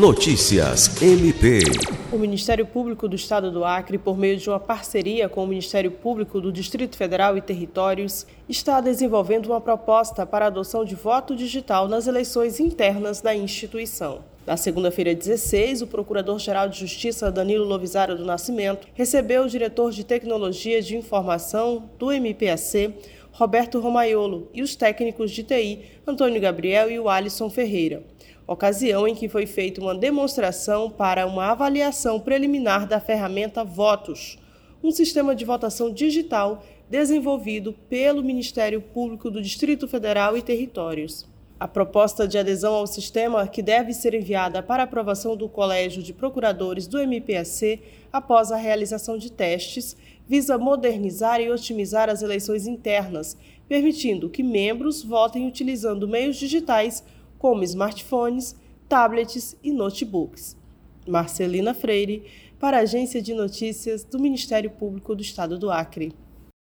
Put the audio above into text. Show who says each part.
Speaker 1: Notícias MP.
Speaker 2: O Ministério Público do Estado do Acre, por meio de uma parceria com o Ministério Público do Distrito Federal e Territórios, está desenvolvendo uma proposta para a adoção de voto digital nas eleições internas da instituição. Na segunda-feira 16, o Procurador-Geral de Justiça Danilo Lovisaro do Nascimento recebeu o diretor de Tecnologia de Informação do MPAC, Roberto Romaiolo, e os técnicos de TI, Antônio Gabriel e o Alisson Ferreira ocasião em que foi feita uma demonstração para uma avaliação preliminar da ferramenta Votos, um sistema de votação digital desenvolvido pelo Ministério Público do Distrito Federal e Territórios. A proposta de adesão ao sistema, que deve ser enviada para aprovação do Colégio de Procuradores do MPAC após a realização de testes, visa modernizar e otimizar as eleições internas, permitindo que membros votem utilizando meios digitais como smartphones, tablets e notebooks. Marcelina Freire, para a Agência de Notícias do Ministério Público do Estado do Acre.